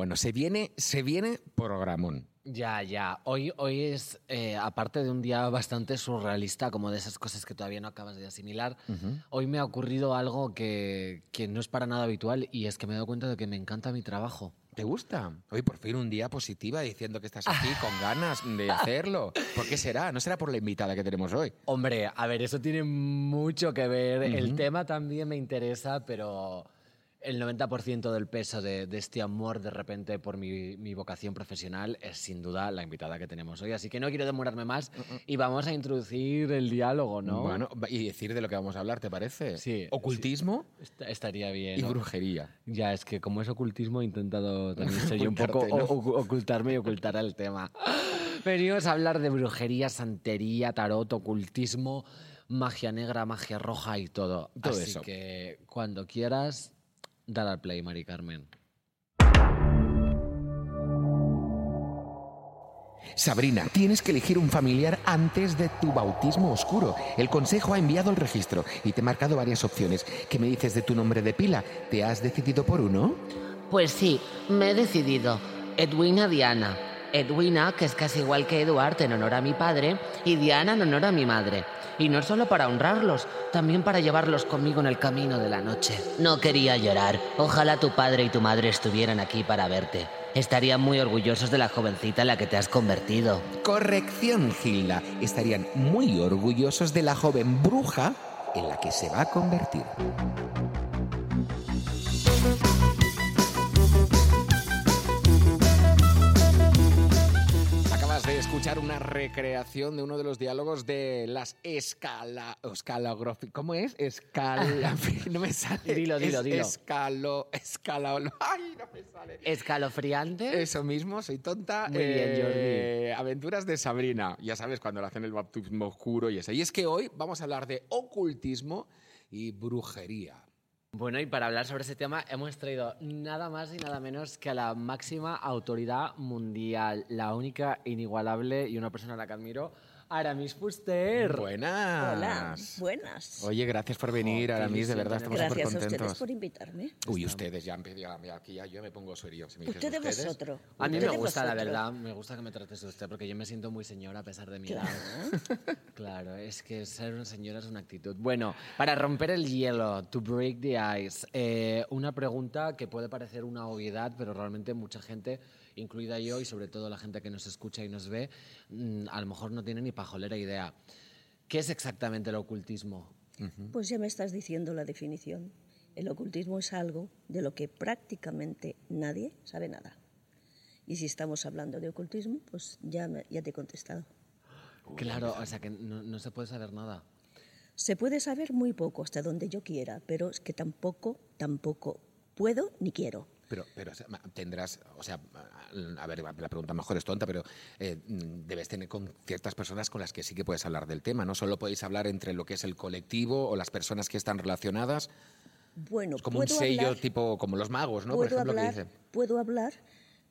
Bueno, se viene, se viene programón. Ya, ya. Hoy, hoy es, eh, aparte de un día bastante surrealista, como de esas cosas que todavía no acabas de asimilar, hoy me ha ocurrido algo que, que no es para nada habitual y es que me he dado cuenta de que me encanta mi trabajo. ¿Te gusta? Hoy por fin un día positiva diciendo que estás aquí con ganas de hacerlo. ¿Por qué será? ¿No será por la invitada que tenemos hoy? Hombre, a ver, eso tiene mucho que ver. El tema también me interesa, pero el 90% del peso de, de este amor de repente por mi, mi vocación profesional es sin duda la invitada que tenemos hoy. Así que no quiero demorarme más y vamos a introducir el diálogo, ¿no? Bueno, y decir de lo que vamos a hablar, ¿te parece? Sí, Ocultismo Est- estaría bien. y ¿no? brujería. Ya, es que como es ocultismo he intentado también yo un poco ocultarme y ocultar el tema. Venimos a hablar de brujería, santería, tarot, ocultismo, magia negra, magia roja y todo. Todo Así eso. que cuando quieras, dar al play, Mari Carmen. Sabrina, tienes que elegir un familiar antes de tu bautismo oscuro. El consejo ha enviado el registro y te he marcado varias opciones. ¿Qué me dices de tu nombre de pila? ¿Te has decidido por uno? Pues sí, me he decidido. Edwina Diana. Edwina, que es casi igual que Eduard en honor a mi padre, y Diana en honor a mi madre. Y no solo para honrarlos, también para llevarlos conmigo en el camino de la noche. No quería llorar. Ojalá tu padre y tu madre estuvieran aquí para verte. Estarían muy orgullosos de la jovencita en la que te has convertido. Corrección, Gilda. Estarían muy orgullosos de la joven bruja en la que se va a convertir. Escuchar una recreación de uno de los diálogos de las escala... ¿Cómo es? Escala... No me sale. Dilo, dilo, dilo. Escalo... Escala... ¡Ay, no me sale! ¿Escalofriante? Eso mismo, soy tonta. Muy bien, Eh, Aventuras de Sabrina. Ya sabes, cuando le hacen el bautismo oscuro y eso. Y es que hoy vamos a hablar de ocultismo y brujería. Bueno, y para hablar sobre ese tema hemos traído nada más y nada menos que a la máxima autoridad mundial, la única, inigualable y una persona a la que admiro, Aramis Fuster. Buenas. Hola, buenas. Oye, gracias por venir, Oh, Aramis, de verdad, estamos súper Gracias a ustedes contentos. por invitarme. Uy, ustedes, ya, ya, aquí ya yo me pongo serio. Si me dices Usted de ustedes, vosotros. A mí me gusta, la verdad, me gusta que me trates de usted, porque yo me siento muy señora a pesar de mi edad. Claro, es que ser una señora es una actitud. Bueno, para romper el hielo, to break the ice, eh, una pregunta que puede parecer una obviedad, pero realmente mucha gente, incluida yo y sobre todo la gente que nos escucha y nos ve, mm, a lo mejor no tiene ni pajolera idea. ¿Qué es exactamente el ocultismo? Pues ya me estás diciendo la definición. El ocultismo es algo de lo que prácticamente nadie sabe nada. Y si estamos hablando de ocultismo, pues ya, me- ya te he contestado. Claro, o sea que no, no se puede saber nada. Se puede saber muy poco hasta donde yo quiera, pero es que tampoco, tampoco puedo ni quiero. Pero, pero o sea, ma- tendrás, o sea, a ver, la pregunta mejor es tonta, pero eh, mm, debes tener con ciertas personas con las que sí que puedes hablar del tema. No solo podéis hablar entre lo que es el colectivo o las personas que están relacionadas. Bueno, Es como un puedo sello hablar- tipo como los magos, ¿no? Por ejemplo, que hablar, dicen. puedo hablar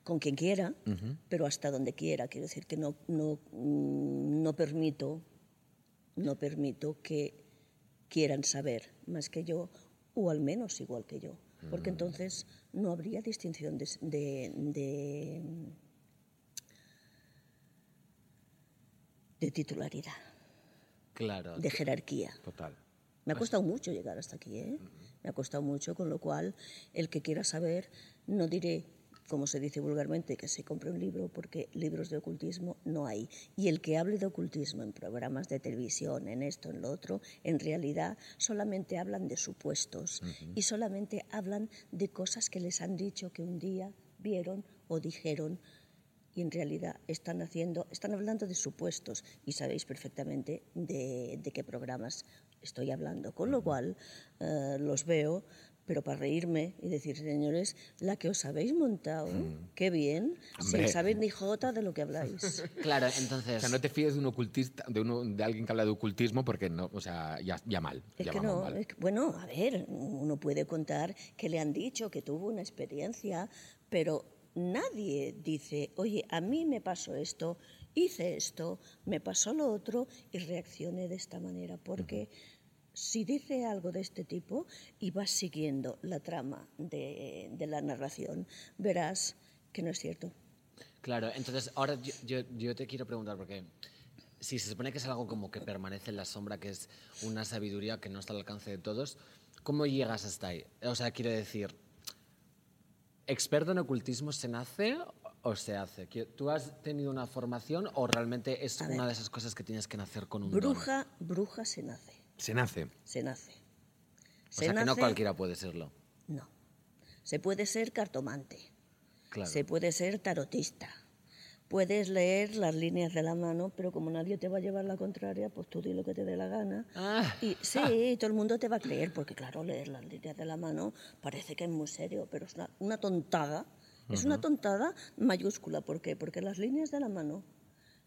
con quien quiera, pero hasta donde quiera. Quiero decir que no, no, mm, no permito, no permito que quieran saber más que yo, o al menos igual que yo, porque entonces no habría distinción de, de, de, de titularidad, Claro. de jerarquía. Total. Me ha costado mucho llegar hasta aquí, ¿eh? Me ha costado mucho, con lo cual el que quiera saber, no diré, como se dice vulgarmente, que se compre un libro, porque libros de ocultismo no hay. Y el que hable de ocultismo en programas de televisión, en esto, en lo otro, en realidad solamente hablan de supuestos y solamente hablan de cosas que les han dicho que un día vieron o dijeron y en realidad están haciendo, están hablando de supuestos y sabéis perfectamente de, de qué programas estoy hablando. Con lo cual eh, los veo, pero para reírme y decir, señores, la que os habéis montado, qué bien, Hombre. sin saber ni jota de lo que habláis. Claro, O entonces... sea, no te fíes de un ocultista, de, uno, de alguien que habla de ocultismo porque no, o sea, ya, ya mal. Es ya que no, mal. es que- bueno, a ver, uno puede contar que le han dicho que tuvo una experiencia, pero nadie dice, oye, a mí me pasó esto, hice esto, me pasó lo otro y reaccioné de esta manera, porque si dice algo de este tipo y vas siguiendo la trama de, de la narración, verás que no es cierto. Claro, entonces ahora yo, yo- yo te quiero preguntar, porque si se supone que es algo como que permanece en la sombra, que es una sabiduría que no está al alcance de todos, ¿cómo llegas hasta ahí? O sea, quiero decir, ¿experto en ocultismo se nace o se hace? ¿Tú has tenido una formación o realmente es A ver. una de esas cosas que tienes que nacer con un don? Bruja, bruja se nace, Se nace. se nace. O sea, que no cualquiera puede serlo. No. Se puede ser cartomante, Claro. se puede ser tarotista, puedes leer las líneas de la mano, pero como nadie te va a llevar la contraria, pues tú di lo que te dé la gana. Ah. Y sí, todo el mundo te va a creer, porque claro, leer las líneas de la mano parece que es muy serio, pero es una, una tontada. Es una tontada mayúscula. ¿Por qué? Porque las líneas de la mano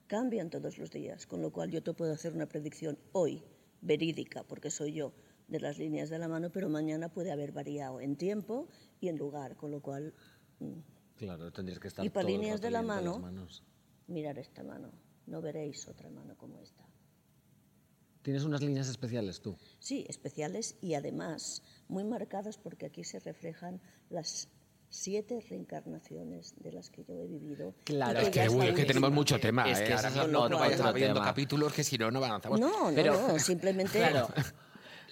cambian todos los días, con lo cual yo te puedo hacer una predicción hoy, verídica, porque soy yo, de las líneas de la mano, pero mañana puede haber variado en tiempo y en lugar, con lo cual Claro, tendrías que estar Y para líneas de la mano. manos. mirar esta mano, no veréis otra mano como esta. ¿Tienes unas líneas especiales tú? Sí, especiales y además muy marcadas porque aquí se reflejan las siete reencarnaciones de las que yo he vivido. Claro. que Es que, es la uy, es que tenemos mucho tema. Es ¿eh? Ahora no vayas abriendo tema. capítulos que si no, no avanzamos. No, no, Pero- no, simplemente Claro.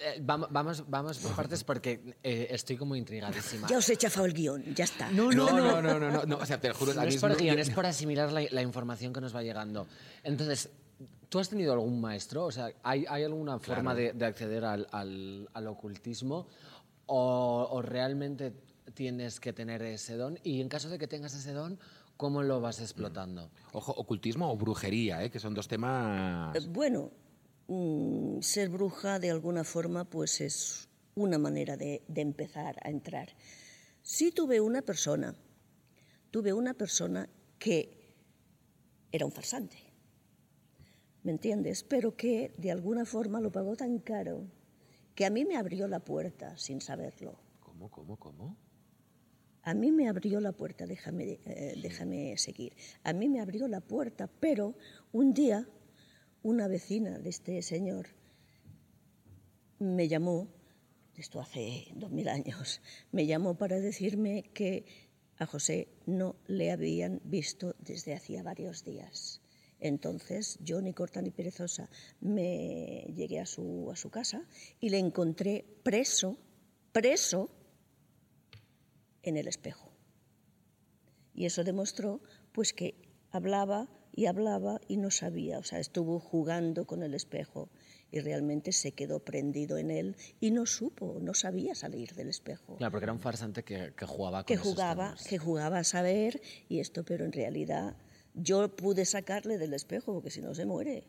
Eh, vamos, vamos, vamos por partes porque eh, estoy como intrigadísima. ya os he chafado el guion, ya está. No, No, no, no, no, no, no, O sea, te lo juro. No a mí es por guion, es por asimilar la, la información que nos va llegando. Entonces, ¿tú has tenido algún maestro? O sea, ¿hay, hay alguna forma de, de acceder al, al- al ocultismo? O, o realmente tienes que tener ese don? Y en caso de que tengas ese don, ¿cómo lo vas explotando? Ojo, ocultismo o brujería, ¿eh? que son dos temas. Eh, Bueno, mm, ser bruja de alguna forma pues es una manera de, de empezar a entrar. Sí tuve una persona, tuve una persona que era un farsante, ¿me entiendes? Pero que de alguna forma lo pagó tan caro que a mí me abrió la puerta sin saberlo. ¿Cómo, cómo, cómo? A mí me abrió la puerta, déjame, eh, déjame seguir. A mí me abrió la puerta, pero un día una vecina de este señor me llamó, esto hace dos mil años, me llamó para decirme que a José no le habían visto desde hacía varios días. Entonces yo, ni corta ni perezosa, me llegué a su, a su casa y le encontré preso, preso, en el espejo. Y eso demostró pues que hablaba y hablaba y no sabía, o sea, estuvo jugando con el espejo y realmente se quedó prendido en él y no supo, no sabía salir del espejo. Claro, porque era un farsante que, que jugaba con que jugaba, que jugaba a saber y esto, pero en realidad yo pude sacarle del espejo porque si no se muere.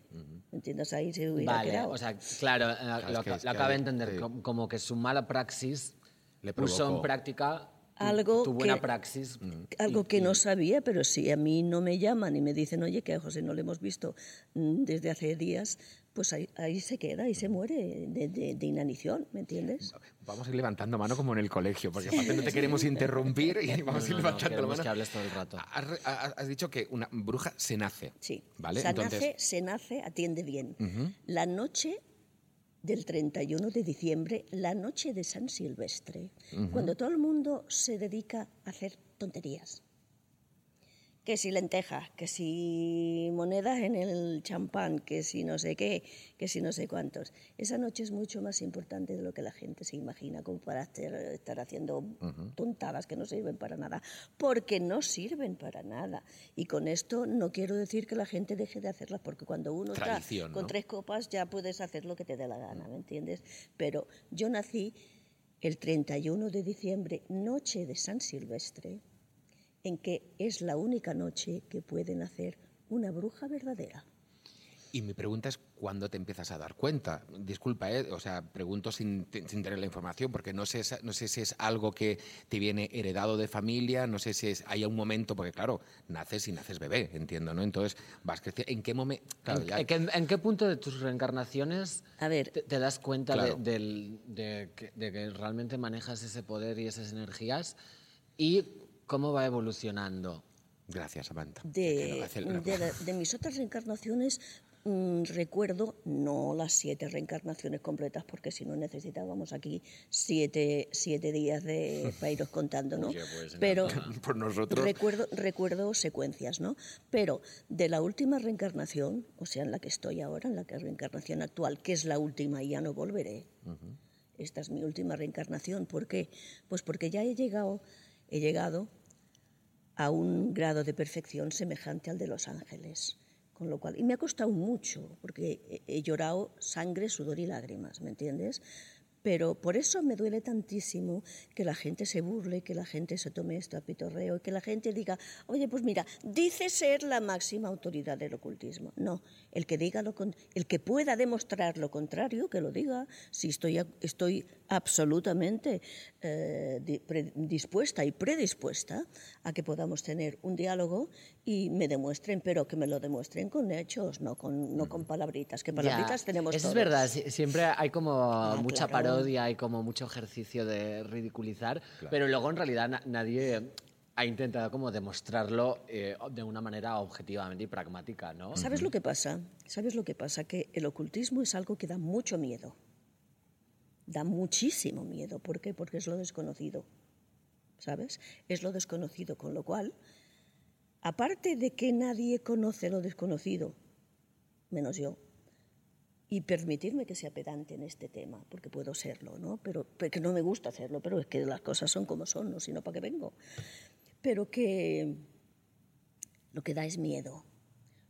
¿Me entiendes? Ahí se hubiera Vale, quedado. o sea, claro, eh, es lo, lo que acabo de entender, sí. como que su mala praxis Le puso en práctica Algo tu buena que- praxis. Algo que no sabía, pero si a mí no me llaman y me dicen, oye, que a José no le hemos visto mm, desde hace días, pues ahí, ahí se queda y se muere de, de- de inanición, ¿me entiendes? Vamos a ir levantando mano como en el colegio, porque aparte no te queremos interrumpir y vamos a ir No, no, no, levantando la mano. que hables todo el rato. Has, has- dicho que una bruja se nace. Sí. ¿Vale? Se Entonces, nace, se nace, atiende bien. La noche del 31 de diciembre, la noche de San Silvestre, cuando todo el mundo se dedica a hacer tonterías. Que si lentejas, que si monedas en el champán, que si no sé qué, que si no sé cuántos. Esa noche es mucho más importante de lo que la gente se imagina, como para estar, haciendo tontadas que no sirven para nada, porque no sirven para nada. Y con esto no quiero decir que la gente deje de hacerlas, porque cuando uno Tradición, está con ¿no? tres copas ya puedes hacer lo que te dé la gana, ¿me entiendes? Pero yo nací el 31 de diciembre, noche de San Silvestre, en que es la única noche que puede nacer una bruja verdadera. Y mi pregunta es, ¿cuándo te empiezas a dar cuenta? Disculpa, ¿eh? o sea, pregunto sin, sin tener la información, porque no sé, no sé si es algo que te viene heredado de familia, no sé si es, hay un momento, porque claro, naces y naces bebé, entiendo, ¿no? Entonces, vas creciendo. ¿En qué momento? Claro, ¿En, ya- en qué, en qué punto de tus reencarnaciones A ver. te, te das cuenta Claro. de, de que, de que realmente manejas ese poder y esas energías? ¿Y cómo va evolucionando? Gracias, Samantha. De, no hace- no- de la- de mis otras reencarnaciones mm, recuerdo, no las siete reencarnaciones completas, porque si no necesitábamos aquí siete, siete días de, para iros contando, ¿no? Oye, pues, Pero Por nosotros. recuerdo, recuerdo secuencias, ¿no? Pero de la última reencarnación, o sea, en la que estoy ahora, en la que reencarnación actual, que es la última y ya no volveré, esta es mi última reencarnación. ¿Por qué? Pues porque ya he llegado, he llegado a un grado de perfección semejante al de los ángeles. Con lo cual, y me ha costado mucho, porque he, llorado sangre, sudor y lágrimas, ¿me entiendes? Pero por eso me duele tantísimo que la gente se burle, que la gente se tome esto a pitorreo, y que la gente diga, oye, pues mira, dice ser la máxima autoridad del ocultismo. No, el que diga lo el que pueda demostrar lo contrario, que lo diga. Si estoy, estoy absolutamente eh, dispuesta y predispuesta a que podamos tener un diálogo y me demuestren, pero que me lo demuestren con hechos, no con, no con palabritas, que palabritas Ya, tenemos Eso es verdad, si- siempre hay como mucha claro. parodia, hay como mucho ejercicio de ridiculizar, pero luego en realidad na- nadie ha intentado como demostrarlo eh, de una manera objetivamente y pragmática, ¿no? ¿Sabes lo que pasa? ¿Sabes lo que pasa? Que el ocultismo es algo que da mucho miedo. Da muchísimo miedo. ¿Por qué? Porque es lo desconocido. ¿Sabes? Es lo desconocido, con lo cual, aparte de que nadie conoce lo desconocido, menos yo, y permitirme que sea pedante en este tema, porque puedo serlo, ¿no? Pero porque no me gusta hacerlo, pero es que las cosas son como son, ¿no? Si no, ¿para qué vengo? Pero que lo que da es miedo.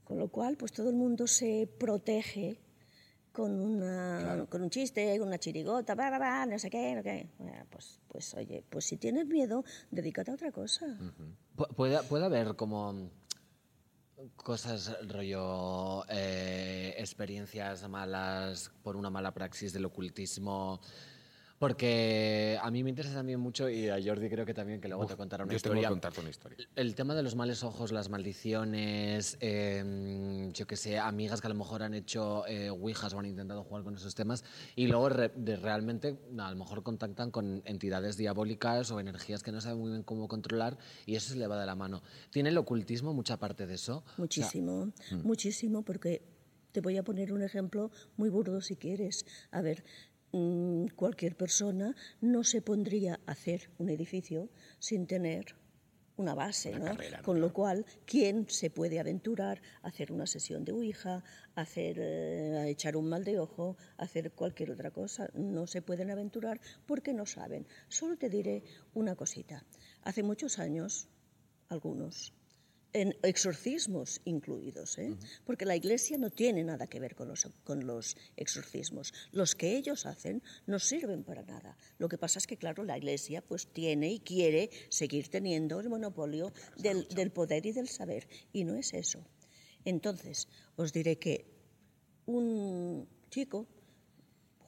Con lo cual, pues todo el mundo se protege con, una, con un chiste, una chirigota, bla, bla, bla, no sé qué, no qué. Bueno, pues, pues oye, pues si tienes miedo, dedícate a otra cosa. Pu- Puede, puede haber como cosas rollo eh, experiencias malas por una mala praxis del ocultismo porque a mí me interesa también mucho y a Jordi creo que también que luego te contará una Yo tengo que historia contarte una historia. el tema de los males ojos, las maldiciones, eh, yo que sé, amigas que a lo mejor han hecho eh, ouijas o han intentado jugar con esos temas y luego re- de realmente a lo mejor contactan con entidades diabólicas o energías que no saben muy bien cómo controlar y eso se le va de la mano. ¿Tiene el ocultismo mucha parte de eso? Muchísimo, muchísimo, porque te voy a poner un ejemplo muy burdo si quieres. A ver, mm, cualquier persona no se pondría a hacer un edificio sin tener una base, ¿no? Con lo cual, ¿quién se puede aventurar a hacer una sesión de Ouija, a hacer, eh, a echar un mal de ojo, a hacer cualquier otra cosa? No se pueden aventurar porque no saben. Solo te diré una cosita. Hace muchos años, algunos, en exorcismos incluidos, ¿eh? porque la Iglesia no tiene nada que ver con los, con los exorcismos. Los que ellos hacen no sirven para nada. Lo que pasa es que, claro, la Iglesia pues tiene y quiere seguir teniendo el monopolio del, del poder y del saber, y no es eso. Entonces, os diré que un chico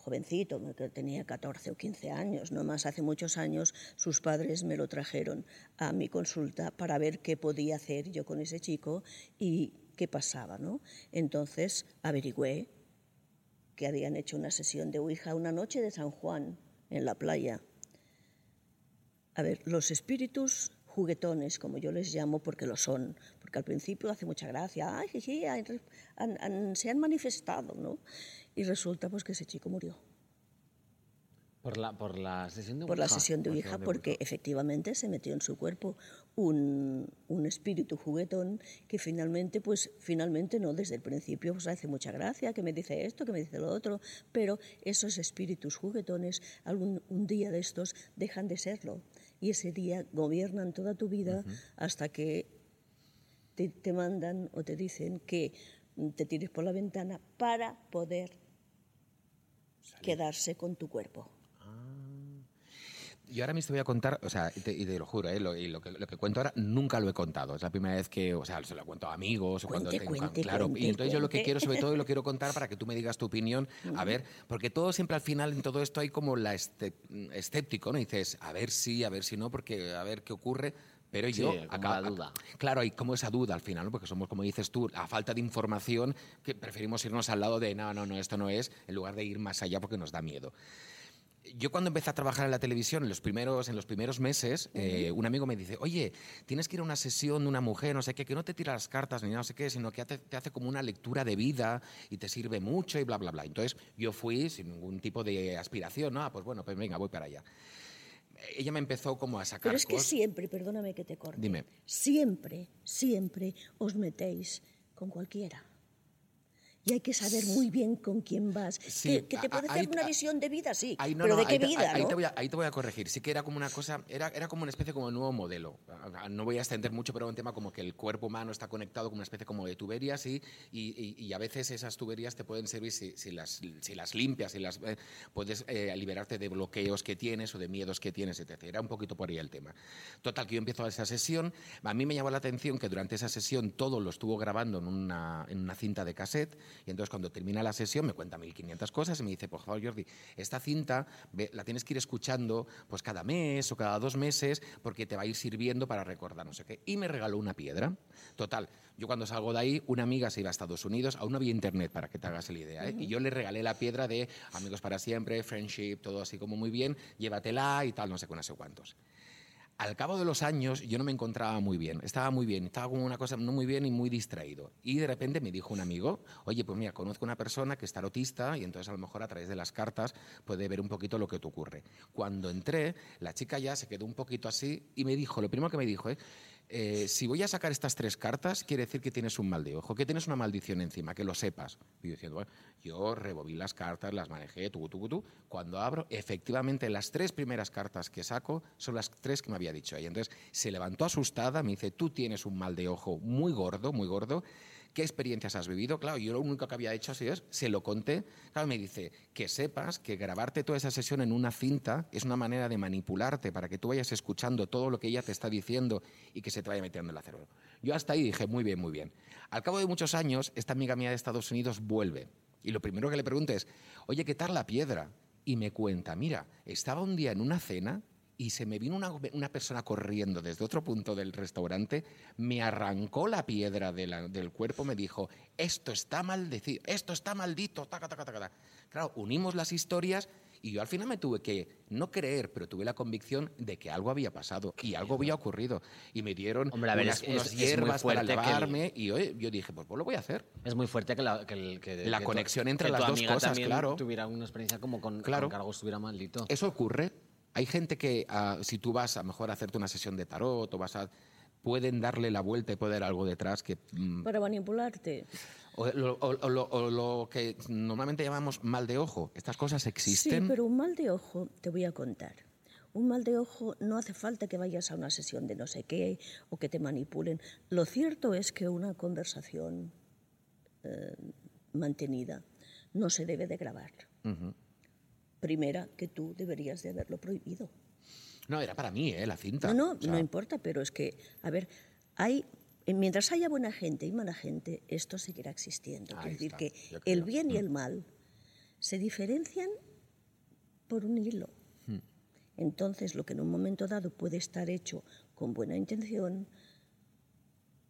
jovencito, que tenía 14 o 15 años, no más hace muchos años, sus padres me lo trajeron a mi consulta para ver qué podía hacer yo con ese chico y qué pasaba, ¿no? Entonces averigüé que habían hecho una sesión de Ouija una noche de San Juan en la playa. A ver, los espíritus juguetones, como yo les llamo, porque lo son, porque al principio hace mucha gracia, ay, sí, han- han- se han manifestado, ¿no? Y resulta pues que ese chico murió Por la, por la sesión de por la Ouija. sesión de Ouija, porque efectivamente se metió en su cuerpo un, un espíritu juguetón que finalmente, pues finalmente no, desde el principio pues hace mucha gracia, que me dice esto, que me dice lo otro, pero esos espíritus juguetones algún un día de estos dejan de serlo y ese día gobiernan toda tu vida hasta que te, te mandan o te dicen que te tires por la ventana para poder quedarse con tu cuerpo. Yo ahora mismo te voy a contar, o sea, y te, y te lo juro, ¿eh? lo, y lo, que, lo que cuento ahora nunca lo he contado. Es la primera vez que, o sea, se lo cuento a amigos o cuando Cuente, tengo. cuente, claro, cuente, y entonces yo lo que quiero, sobre todo, y lo quiero contar para que tú me digas tu opinión. A ver, porque todo siempre al final en todo esto hay como la este- escéptico, ¿no? Y dices, a ver si, a ver si no, porque a ver qué ocurre. Pero Sí, yo como acá- duda. Claro, hay como esa duda al final, ¿no? porque somos, como dices tú, a falta de información, que preferimos irnos al lado de no, no, no, esto no es, en lugar de ir más allá porque nos da miedo. yo cuando empecé a trabajar en la televisión, en los primeros, en los primeros meses, eh, un amigo me dice, oye, tienes que ir a una sesión de una mujer, no sé qué, que no te tira las cartas ni no sé qué, sino que te, te hace como una lectura de vida y te sirve mucho y bla, bla, bla. Entonces yo fui sin ningún tipo de aspiración, ¿no? Ah, pues bueno, pues venga, voy para allá. Ella me empezó como a sacar Pero es que cosas. siempre, perdóname que te corte. Dime. Siempre, siempre os metéis con cualquiera. Y hay que saber muy bien con quién vas. Sí, que, que te puede hacer una visión de vida, sí. Ahí no, pero no, de qué ahí vida, ahí, ¿no? te voy a, ahí te voy a corregir. Sí que era como una cosa, era, era como una especie como de nuevo modelo. No voy a extender mucho, pero era un tema como que el cuerpo humano está conectado con una especie como de tuberías y, y, y- y a veces esas tuberías te pueden servir si, si las, si las limpias, y las, eh, puedes eh, liberarte de bloqueos que tienes o de miedos que tienes, etc. Era un poquito por ahí el tema. Total, que yo empiezo esa sesión. A mí me llamó la atención que durante esa sesión todo lo estuvo grabando en una, en una cinta de cassette y entonces cuando termina la sesión me cuenta 1500 cosas y me dice, por favor Jordi, esta cinta la tienes que ir escuchando pues cada mes o cada dos meses porque te va a ir sirviendo para recordar no sé qué. Y me regaló una piedra. Total, yo cuando salgo de ahí, una amiga se iba a Estados Unidos, aún no había internet para que te hagas la idea, ¿eh? y yo le regalé la piedra de amigos para siempre, friendship, todo así como muy bien, llévatela y tal, no sé qué, no sé cuántos. Al cabo de los años yo no me encontraba muy bien, estaba muy bien, estaba como una cosa no muy bien y muy distraído. Y de repente me dijo un amigo, oye, pues mira, conozco una persona que es tarotista y entonces a lo mejor a través de las cartas puede ver un poquito lo que te ocurre. Cuando entré, la chica ya se quedó un poquito así y me dijo, lo primero que me dijo, ¿eh? Eh, si voy a sacar estas tres cartas, quiere decir que tienes un mal de ojo, que tienes una maldición encima, que lo sepas. Y yo diciendo, las cartas, las manejé, tu, tu, tu. Cuando abro, efectivamente, las tres primeras cartas que saco son las tres que me había dicho ella. Entonces se levantó asustada, me dice, tú tienes un mal de ojo muy gordo, muy gordo. ¿Qué experiencias has vivido? Claro, yo lo único que había hecho así es, se lo conté. Claro, me dice, que sepas que grabarte toda esa sesión en una cinta es una manera de manipularte para que tú vayas escuchando todo lo que ella te está diciendo y que se te vaya metiendo en el cerebro. Yo hasta ahí dije, muy bien, muy bien. Al cabo de muchos años, esta amiga mía de Estados Unidos vuelve. Y lo primero que le pregunto es, oye, ¿qué tal la piedra? Y me cuenta, mira, estaba un día en una cena y se me vino una, una persona corriendo desde otro punto del restaurante, me arrancó la piedra de la- del cuerpo, me dijo, esto está maldecido, esto está maldito, taca, taca, taca. Claro, unimos las historias y yo al final me tuve que no creer, pero tuve la convicción de que algo había pasado y algo había ocurrido. Y me dieron Hombre, a ver, unas, es unas es- es muy hierbas para que el- lavarme y oye, yo dije, pues, pues lo voy a hacer. Es muy fuerte que la, que que- La que conexión entre que las tu dos cosas, claro. tuviera una experiencia como con, Claro. con que algo estuviera maldito. Eso ocurre. Hay gente que, ah, si tú vas a mejor a hacerte una sesión de tarot o vas a. pueden darle la vuelta y haber algo detrás que. mm, Para manipularte. o, lo, o- lo- o lo que normalmente llamamos mal de ojo. Estas cosas existen. Sí, pero un mal de ojo, te voy a contar. Un mal de ojo no hace falta que vayas a una sesión de no sé qué o que te manipulen. Lo cierto es que una conversación eh, mantenida no se debe de grabar. Primera, que tú deberías de haberlo prohibido. No, era para mí, ¿eh? La cinta. No, no, O sea, no importa, pero es que, a ver, hay, eh, mientras haya buena gente y mala gente, esto seguirá existiendo. Ahí es decir, está, que el bien y el mal se diferencian por un hilo. Hmm. Entonces, lo que en un momento dado puede estar hecho con buena intención,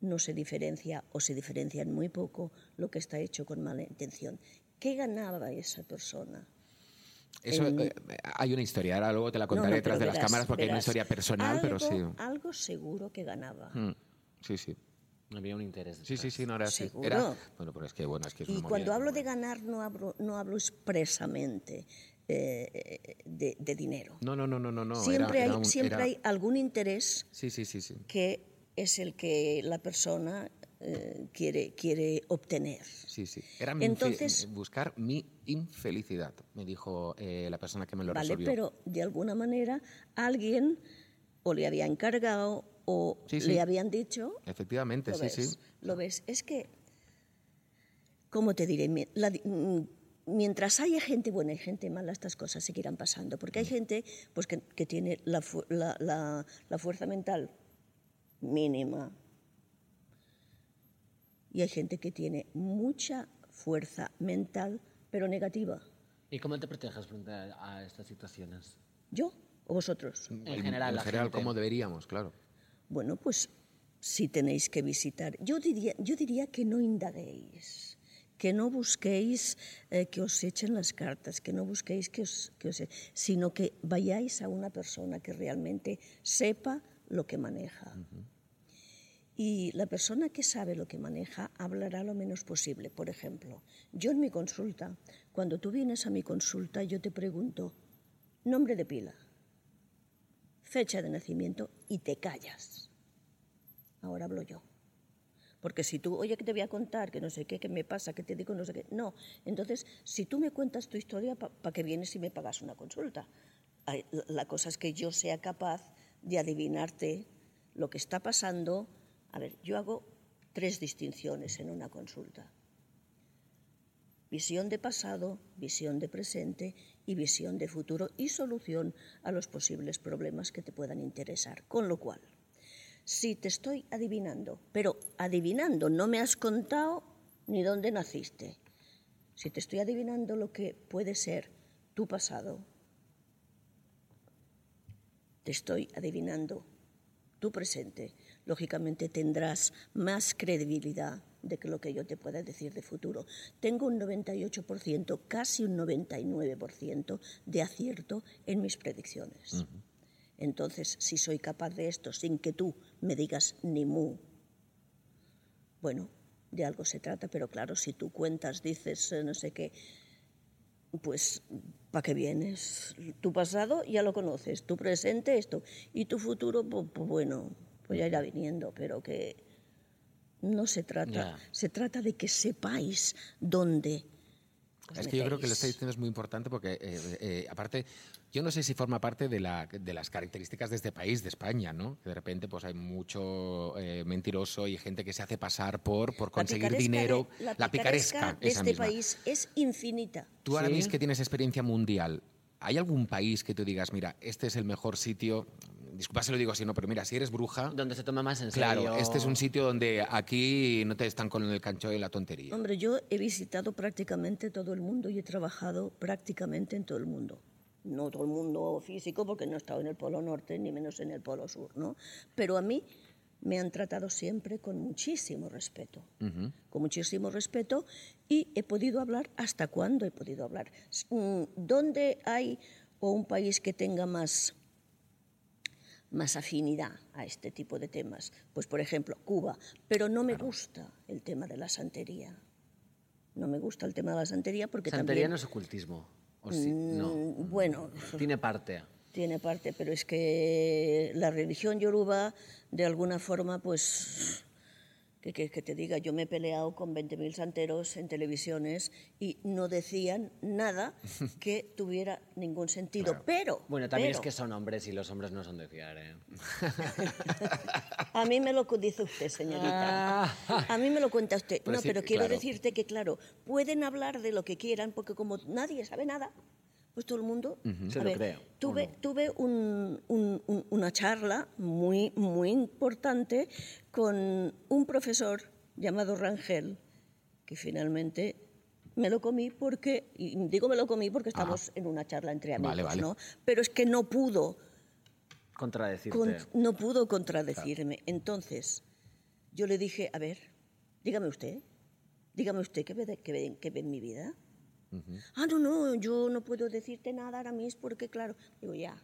no se diferencia o se diferencian muy poco lo que está hecho con mala intención. ¿Qué ganaba esa persona? Eso, en- eh, hay una historia, ahora luego te la contaré no, detrás de las verás, cámaras porque hay una verás. historia personal, pero sí. Algo- seguro que ganaba. Mm, Sí, sí. Había un interés. Sí, sí, sí, no era así. Era, bueno, pero es que, bueno, es que es Y cuando hablo de ganar no hablo, no hablo expresamente eh, de, de dinero. No, no, no, no, no. no, siempre era- era hay, un- siempre era- hay algún interés Sí, sí, sí, sí. que es el que la persona eh, quiere, quiere obtener. Sí, sí. Era mi Entonces- buscar mi infelicidad, me dijo eh, la persona que me lo ¿Vale? resolvió. Pero de alguna manera alguien o le había encargado o Sí, sí. le habían dicho Efectivamente, ¿Lo sí, ves? sí. Lo ves. Es que, ¿cómo te diré? La mm, mientras haya gente buena y gente mala, estas cosas seguirán pasando. Porque Mm. hay gente pues, que, que tiene la, la- la- la fuerza mental mínima. Y hay gente que tiene mucha fuerza mental, pero negativa. ¿Y cómo te proteges frente a, a estas situaciones? ¿Yo o vosotros? En En- general, en la general, gente. como deberíamos, claro. Bueno, pues si tenéis que visitar, yo diría, yo diría que no indaguéis, que no busquéis eh, que os echen las cartas, que no busquéis que os, que os, sino que vayáis a una persona que realmente sepa lo que maneja. Y la persona que sabe lo que maneja hablará lo menos posible. Por ejemplo, yo en mi consulta, cuando tú vienes a mi consulta, yo te pregunto nombre de pila, fecha de nacimiento y te callas. Ahora hablo yo. Porque si tú, oye, que te voy a contar, que no sé qué, que me pasa, que te digo no sé qué. No. Entonces, si tú me cuentas tu historia, ¿para pa que vienes y me pagas una consulta? La cosa es que yo sea capaz de adivinarte lo que está pasando. A ver, yo hago tres distinciones en una consulta. Visión de pasado, visión de presente y visión de futuro y solución a los posibles problemas que te puedan interesar. Con lo cual, si te estoy adivinando, pero adivinando, no me has contado ni dónde naciste. Si te estoy adivinando lo que puede ser tu pasado, te estoy adivinando tu presente, lógicamente tendrás más credibilidad de que lo que yo te pueda decir de futuro. Tengo un 98%, casi un 99% de acierto en mis predicciones. Entonces, si soy capaz de esto sin que tú me digas ni mu, bueno, de algo se trata, pero claro, si tú cuentas, dices eh, no sé qué, pues ¿para qué vienes? Tu pasado ya lo conoces, tu presente esto, y tu futuro, pues, pues bueno, pues ya irá viniendo, pero que no se trata, se trata de que sepáis dónde es que yo creo que lo que está diciendo es muy importante porque, eh, eh, aparte, yo no sé si forma parte de, la, de, las características de este país, de España, ¿no? Que de repente pues hay mucho eh, mentiroso y gente que se hace pasar por, por conseguir dinero. la, picaresca de este país es infinita. Tú ahora mismo que tienes experiencia mundial, ¿hay algún país que tú digas, mira, este es el mejor sitio? Disculpa si lo digo así, no, pero mira, si eres bruja... Donde se toma más en serio. Claro, este es un sitio donde aquí no te están con el cancho y la tontería. Hombre, yo he visitado prácticamente todo el mundo y he trabajado prácticamente en todo el mundo. No todo el mundo físico, porque no he estado en el Polo Norte, ni menos en el Polo Sur, ¿no? Pero a mí me han tratado siempre con muchísimo respeto, con muchísimo respeto y he podido hablar hasta cuándo he podido hablar. Mm, ¿Dónde hay o un país que tenga más más afinidad a este tipo de temas. Pues, por ejemplo, Cuba. Pero no me gusta el tema de la santería. No me gusta el tema de la santería porque santería no es ocultismo. Mm, no. Bueno. Tiene parte. Tiene parte, pero es que la religión yoruba, de alguna forma, pues que, te diga, yo me he peleado con 20.000 santeros en televisiones y no decían nada que tuviera ningún sentido. Pero. Bueno, también es que son hombres y los hombres no son de fiar, ¿eh? A mí me lo dice usted, señorita. Ah. A mí me lo cuenta usted. no, pero quiero decirte que, claro, pueden hablar de lo que quieran porque como nadie sabe nada, pues todo el mundo... Se lo creo. Tuve, tuve una charla muy, muy importante con un profesor llamado Rangel, que finalmente me lo comí porque, y digo me lo comí porque estamos en una charla entre amigos, ¿no? Pero es que no pudo... Contradecirte. no pudo contradecirme. Entonces, yo le dije, a ver, dígame usted, dígame usted qué ve, qué ve en mi vida. Ah, no, no, yo no puedo decirte nada ahora mismo porque, claro, digo, ya,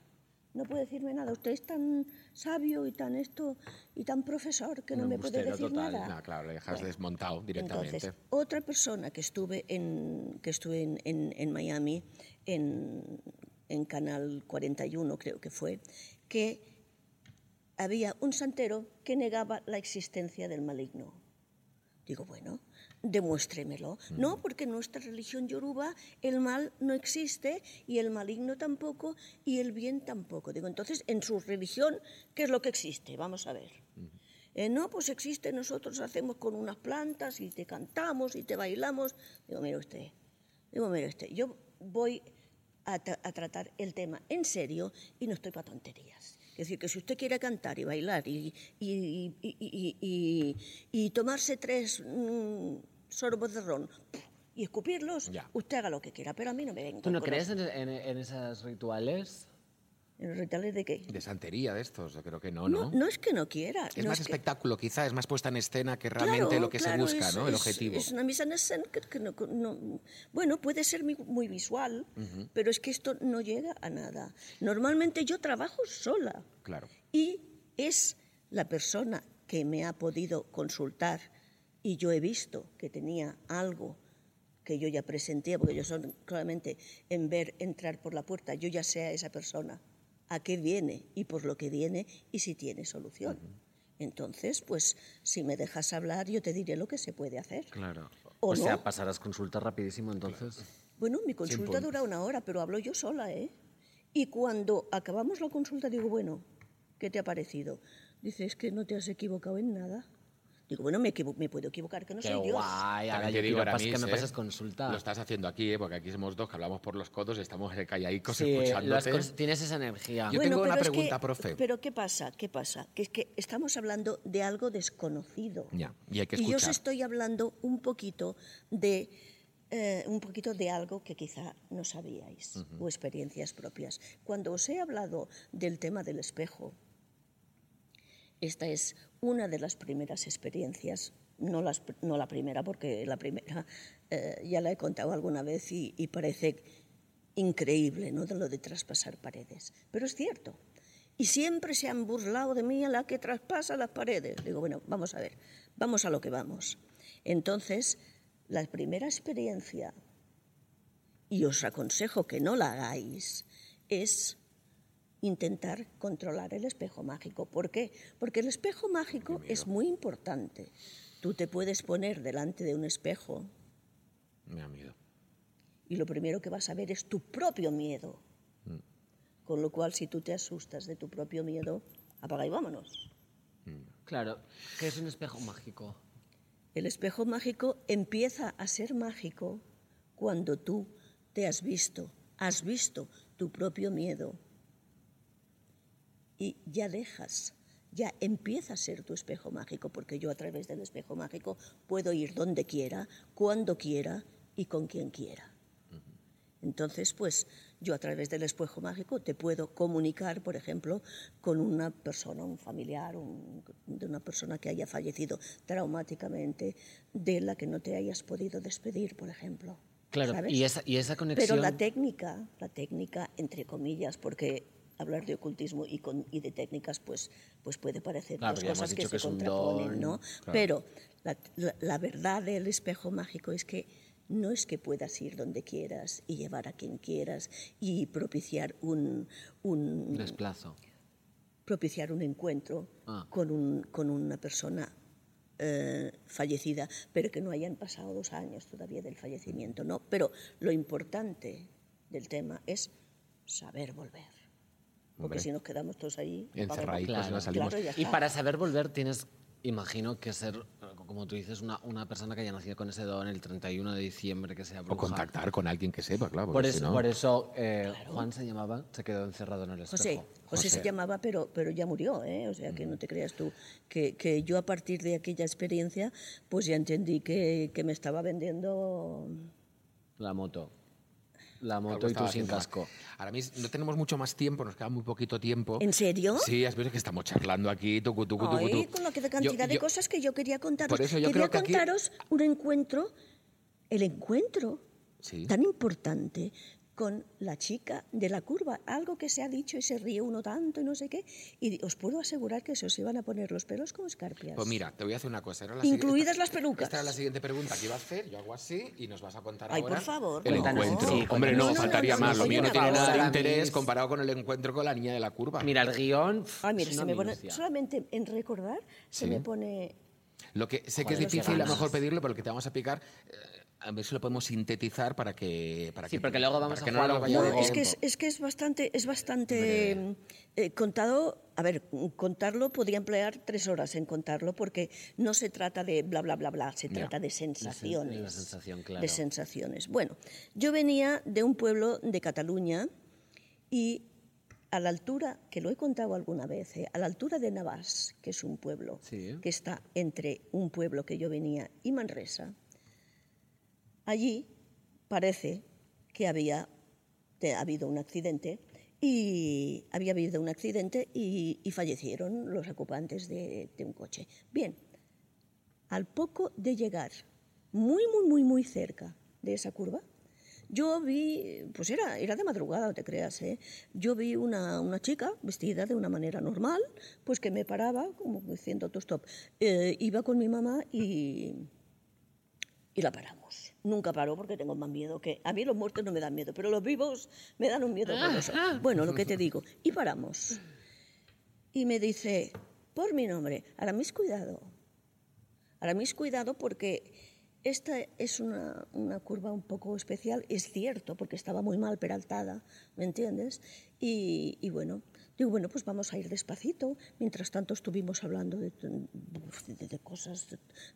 no puede decirme nada. Usted es tan sabio y tan esto y tan profesor que no, me puede decir nada. claro, le dejas desmontado directamente. Entonces, otra persona que estuve en, que estuve en, en, Miami, en, en Canal 41 creo que fue, que había un santero que negaba la existencia del maligno. Digo, bueno, demuéstremelo. No, porque en nuestra religión yoruba el mal no existe y el maligno tampoco y el bien tampoco. Digo, entonces, en su religión, ¿qué es lo que existe? Vamos a ver. Eh, no, pues existe, nosotros hacemos con unas plantas y te cantamos y te bailamos. Digo, mire usted, digo, mire usted, yo voy a, tratar el tema en serio y no estoy para tonterías. Es decir, que si usted quiere cantar y bailar y, y, tomarse tres mm, sorbos de ron y escupirlos, usted haga lo que quiera, pero a mí no me venga. ¿Tú no crees en, esos rituales? ¿En los rituales de qué? De santería de estos, yo creo que no, No, ¿no? no es que no quiera. es no más espectáculo, quizá, es más puesta en escena que realmente Claro, lo que claro, se busca, es- ¿no? El objetivo. Es una mise en scène que, que no, no- Bueno, puede ser muy, muy visual, pero es que esto no llega a nada. Normalmente yo trabajo sola Claro. y es la persona que me ha podido consultar y yo he visto que tenía algo que yo ya presentía, porque yo son claramente en ver entrar por la puerta, yo ya sé a esa persona a qué viene y por lo que viene y si tiene solución. Entonces, pues si me dejas hablar, yo te diré lo que se puede hacer. Claro. ¿O O, sea, pasarás consulta rapidísimo entonces. Bueno, mi consulta dura una hora, pero hablo yo sola, ¿eh? Y cuando acabamos la consulta digo, bueno, ¿qué te ha parecido? Dice, es que no te has equivocado en nada. Digo, bueno, me, equivo- me puedo equivocar, que no Qué soy Dios. guay. Ahora También yo te digo, Aramis, que me ¿eh? pases consulta. Lo estás haciendo aquí, ¿eh? porque aquí somos dos que hablamos por los codos y estamos calladicos Sí, escuchándote. tienes esa energía. Yo tengo una pregunta, que- profe. Pero ¿qué pasa? ¿Qué pasa? Que es que estamos hablando de algo desconocido. Ya, y hay que yo os escuchar. estoy hablando un poquito de eh, un poquito de algo que quizá no sabíais o experiencias propias. Cuando os he hablado del tema del espejo, esta es una de las primeras experiencias, no, la primera, porque la primera eh, ya la he contado alguna vez y, y parece increíble, ¿no? De lo de traspasar paredes. Pero es cierto. Y siempre se han burlado de mí a la que traspasa las paredes. Digo, bueno, vamos a ver, vamos a lo que vamos. Entonces, la primera experiencia, y os aconsejo que no la hagáis, es intentar controlar el espejo mágico. ¿Por qué? Porque el espejo mágico es muy importante. Tú te puedes poner delante de un espejo Me da miedo. y lo primero que vas a ver es tu propio miedo. Con lo cual, si tú te asustas de tu propio miedo, apaga y vámonos. Claro, que es un espejo mágico. El espejo mágico empieza a ser mágico cuando tú te has visto, has visto tu propio miedo y ya dejas, ya empieza a ser tu espejo mágico, porque yo a través del espejo mágico puedo ir donde quiera, cuando quiera y con quien quiera. Entonces, pues yo a través del espejo mágico te puedo comunicar, por ejemplo, con una persona, un familiar, un- de una persona que haya fallecido traumáticamente, de la que no te hayas podido despedir, por ejemplo. Claro, ¿sabes? y esa, y esa conexión. Pero la técnica, la técnica, entre comillas, porque hablar de ocultismo y, con- y de técnicas, pues, pues puede parecer Claro, dos hemos cosas que se contraponen, don, ¿no? claro. Pero la, la- la verdad del espejo mágico es que no es que puedas ir donde quieras y llevar a quien quieras y propiciar un, un, Desplazo. propiciar un encuentro Ah. con, un, con una persona eh, fallecida, pero que no hayan pasado dos años todavía del fallecimiento, ¿no? Pero lo importante del tema es saber volver. Porque Hombre. si nos quedamos todos ahí... Encerraditos no salimos. Claro, ya Y para saber volver tienes, imagino que ser, como tú dices, una, una persona que haya nacido con ese don el 31 de diciembre, que sea bruja. O contactar con alguien que sepa, claro. Por eso, si no- por eso eh, Juan se llamaba, se quedó encerrado en el espejo. José, José, se llamaba, pero, pero ya murió, ¿eh? o sea que no te creas tú. Que, que yo a partir de aquella experiencia, pues ya entendí que, que me estaba vendiendo La moto. La moto y tú sin casco. Ahora mismo no tenemos mucho más tiempo, nos queda muy poquito tiempo. ¿En serio? Sí, has visto que estamos charlando aquí, tucu, tucu, tucu, Ay, tucu. con la Yo- cantidad de yo- cosas que yo quería contaros. Por eso yo quería creo que aquí- contaros un encuentro, el encuentro Sí. tan importante con la chica de la curva, algo que se ha dicho y se ríe uno tanto y no sé qué, y os puedo asegurar que se os iban a poner los pelos como escarpias. Pues mira, te voy a hacer una cosa. Era la Incluidas las pelucas. Esta era la siguiente pregunta que iba a hacer. Yo hago así y nos vas a contar Ay, ahora. por favor, El cuéntanos. encuentro. Sí, Hombre, no, No, no, faltaría no, no, más. Lo mío no tiene nada de interés comparado con el encuentro con la niña de la curva. Mira, el guion. Ay, mira, se me pone, solamente en recordar se Sí. me pone... Lo que sé que es difícil a lo mejor pedirlo, pero lo que te vamos a picar, eh, a ver si lo podemos sintetizar para que. Para Sí, que, porque luego vamos a que jugar no No, es que es, tiempo. es que es bastante, es bastante eh, contado. A ver, contarlo podría emplear tres horas en contarlo porque no se trata de bla bla bla bla, se Ya. trata de de sensaciones. la sensación, claro. De sensaciones. Bueno, yo venía de un pueblo de Cataluña y a la altura, que lo he contado alguna vez, eh, a la altura de Navàs, que es un pueblo Sí. que está entre un pueblo que yo venía y Manresa, allí parece que había habido un accidente y había habido un accidente y, fallecieron los ocupantes de, un coche. Bien, al poco de llegar muy, muy, muy, muy cerca de esa curva, yo vi, pues era, era de madrugada, te creas, ¿eh? yo vi una, una chica vestida de una manera normal, pues que me paraba, como diciendo autostop. Eh, iba con mi mamá y, y la paramos. Nunca paró porque tengo más miedo que... A mí los muertos no me dan miedo, pero los vivos me dan un miedo horroroso. Bueno, lo que te digo. Y paramos. Y me dice, por mi nombre, Aramis, cuidado. Aramis, cuidado porque esta es una, una, curva un poco especial, es cierto, porque estaba muy mal peraltada, ¿me entiendes? Y, y, bueno, digo, bueno, pues vamos a ir despacito. Mientras tanto estuvimos hablando de, cosas,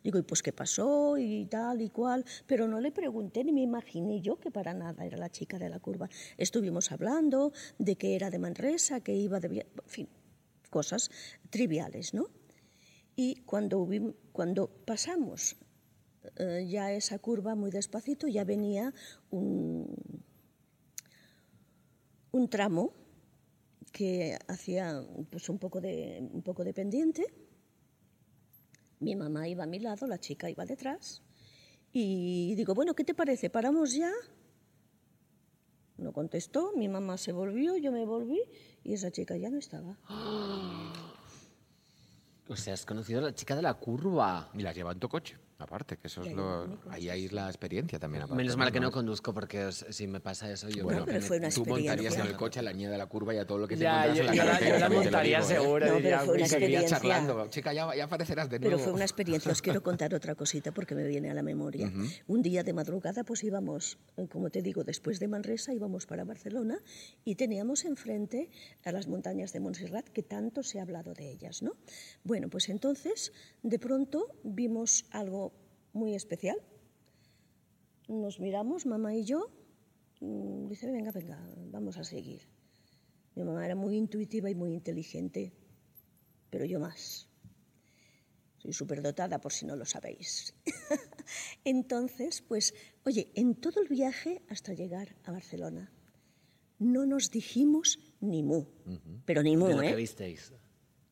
digo, y pues qué pasó y tal y cual, pero no le pregunté ni me imaginé yo que para nada era la chica de la curva. Estuvimos hablando de que era de Manresa, que iba de... En fin, cosas triviales, ¿no? Y cuando, cuando pasamos eh, ya esa curva muy despacito, ya venía un, un tramo que hacía pues, un, poco de, un poco de pendiente. Mi mamá iba a mi lado, la chica iba detrás. Y digo, bueno, ¿qué te parece? ¿Paramos ya? No contestó, mi mamá se volvió, yo me volví y esa chica ya no estaba. O sea, has conocido a la chica de la curva. Y la lleva en tu coche, aparte, que eso es lo... Ahí hay la experiencia también. Aparte, Menos mal que no conduzco, porque os- si me pasa eso, yo Bueno, creo que pero me- fue una Tú montarías en el coche a la niña de la curva y a todo lo que te Ya, yo, en la yo la, yo la montaría digo, ¿eh? seguro. No, pero diría, fue una "Uy, Y seguiría experiencia. charlando. Chica, ya, ya aparecerás de nuevo. Pero fue una experiencia. Os quiero contar otra cosita porque me viene a la memoria. Un día de madrugada, pues íbamos, eh, como te digo, después de Manresa, íbamos para Barcelona y teníamos enfrente a las montañas de Montserrat, que tanto se ha hablado de ellas, ¿no? Bueno, pues entonces, de pronto vimos algo muy especial. Nos miramos, mamá y yo. Dice, venga, venga, vamos a seguir. Mi mamá era muy intuitiva y muy inteligente, pero yo más. Soy superdotada, por si no lo sabéis. Entonces, pues, oye, en todo el viaje hasta llegar a Barcelona, no nos dijimos ni mu, pero ni mu, de lo que ¿eh? visteis.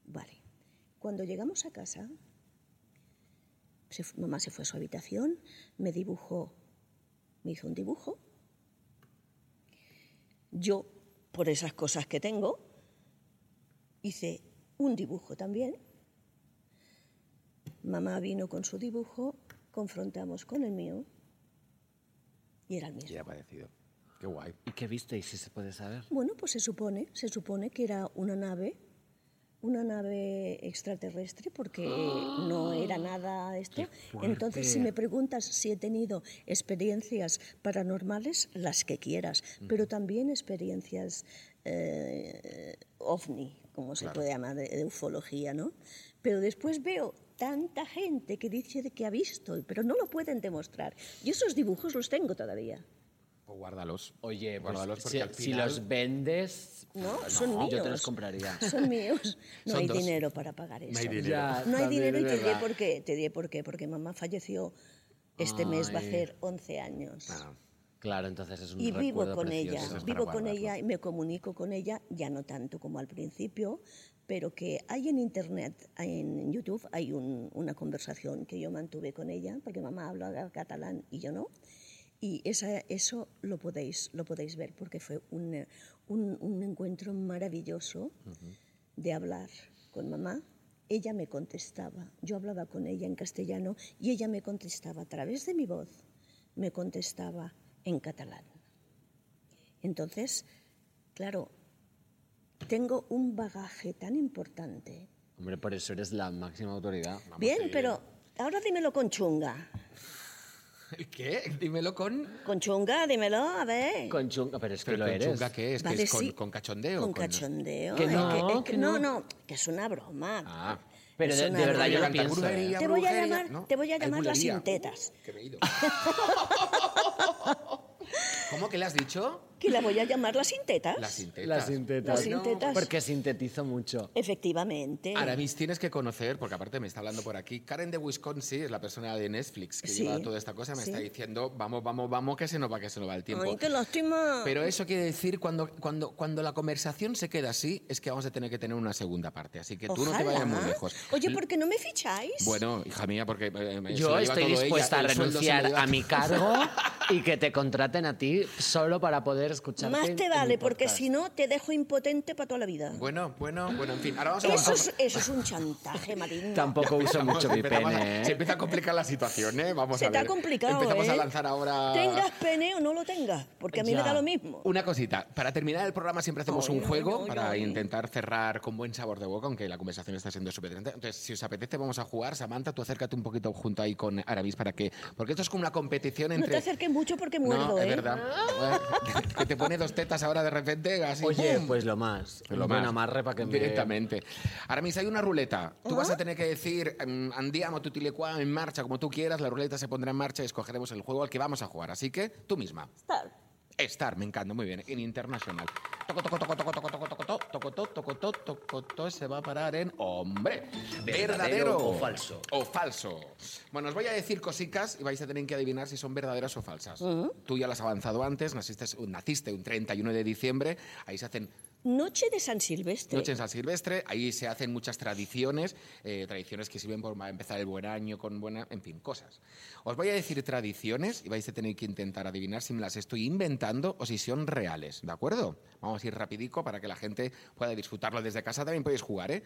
Vale. Cuando llegamos a casa, se mamá se fue a su habitación, me dibujó, me hizo un dibujo. Yo, por esas cosas que tengo, hice un dibujo también. Mamá vino con su dibujo, confrontamos con el mío y era el mismo. Y ha parecido. Qué guay. ¿Y qué visteis, si se puede saber? Bueno, pues se supone, se supone que era una nave, una nave extraterrestre, porque no era nada esto. Entonces, si me preguntas si he tenido experiencias paranormales, las que quieras, pero también experiencias eh, ovni, como se puede llamar, de, de ufología, ¿no? Pero después veo tanta gente que dice que ha visto, pero no lo pueden demostrar. Yo esos dibujos los tengo todavía. Pues guárdalos. Oye, pues, guárdalos porque si, al si final... los vendes, No, son yo te los míos. compraría. Son míos. No Son hay dos. dinero para pagar eso. hay dinero. Ya, No hay dinero y te diré por qué. Te diré por qué. Porque mamá falleció este mes, va a Ay. hacer 11 años. Ah, Claro, entonces es un y vivo con precioso. ella, es vivo con ella y me comunico con ella, ya no tanto como al principio, pero que hay en internet, en YouTube, hay un- una conversación que yo mantuve con ella, porque mamá habla catalán y yo no, y esa, eso lo podéis, lo podéis ver, porque fue un, un- un encuentro maravilloso de hablar con mamá. Ella me contestaba, yo hablaba con ella en castellano y ella me contestaba a través de mi voz, me contestaba en catalán. Entonces, claro, tengo un bagaje tan importante. Hombre, por eso eres la máxima autoridad. Bien, pero ahora dímelo con chunga. ¿Qué? Dímelo con... Con chunga, dímelo, a ver. Con chunga, pero es que ¿Pero lo con eres. chunga qué es? ¿Que Vale, es con, sí. con cachondeo? Con cachondeo. Que es no, es que no, no. no, que es una broma. Ah. Pero de, de verdad yo lo pienso. brujería, ¿eh? Te voy a brujería, llamar, ¿no? te voy a llamar las bulería. sin tetas. Que me he ido. ¿Cómo que le has dicho? Que la voy a llamar la sinteta. La sintetas. Las sintetas. Las sintetas. Porque sintetizo mucho. Efectivamente. Aramis, tienes que conocer, porque aparte me está hablando por aquí, Karen de Wisconsin es la persona de Netflix que Sí, lleva toda esta cosa, me sí. está diciendo, vamos, vamos, vamos, que se nos va, que se nos va el tiempo. Ay, qué lástima. Pero eso quiere decir, cuando, cuando, cuando la conversación se queda así, es que vamos a tener que tener una segunda parte. Así que tú no te vayas muy lejos. Oye, ¿por qué no me ficháis? Bueno, hija mía, porque... eh, se Yo estoy ella, dispuesta a renunciar a mi cargo y que te contraten a ti solo para poder escucharte. Más te vale, porque si no te dejo impotente para toda la vida. Bueno, bueno, bueno, en fin. Ahora vamos a Eso es, eso es un chantaje, Marina. Tampoco uso Vamos, mucho mi a- pene. Se ¿eh? empieza a complicar la situación, ¿eh? Vamos Se a te ver. ha complicado, Empezamos ¿eh? a lanzar ahora... Tengas pene o no lo tengas, porque a mí me da lo mismo. Una cosita, para terminar el programa siempre hacemos un juego para intentar cerrar con buen sabor de boca, aunque la conversación está siendo súper interesante. Entonces, si os apetece, vamos a jugar. Samantha, tú acércate un poquito junto ahí con Aramis para que... Porque esto es como una competición No entre... te acerques mucho porque No, muerdo, es ¿eh? verdad. que te pone dos tetas ahora de repente, así... Oye, ¡pum! pues lo más. Lo más. amarre para que me... Directamente. Aramis, hay una ruleta. Tú vas a tener que decir mm, andiamo, tutti le qua, en marcha, como tú quieras. La ruleta se pondrá en marcha y escogeremos el juego al que vamos a jugar. Así que tú misma. Está. Star, me encanta, muy bien, en internacional. Toco, toco, toco, toco, toco, toco, toco, toco, toco, toco, toco, toco, toco, toco, se va a parar en hombre. ¿Verdadero o falso? O falso. Bueno, os voy a decir cositas y vais a tener que adivinar si son verdaderas o falsas. Tú ya las has avanzado antes, naciste, naciste un 31 de diciembre, ahí se hacen Noche de San Silvestre. Noche en San Silvestre, ahí se hacen muchas tradiciones, eh, tradiciones que sirven para empezar el buen año con buena, en fin, cosas. Os voy a decir tradiciones y vais a tener que intentar adivinar si me las estoy inventando o si son reales, ¿de acuerdo? Vamos a ir rapidico para que la gente pueda disfrutarlo desde casa, también podéis jugar, ¿eh?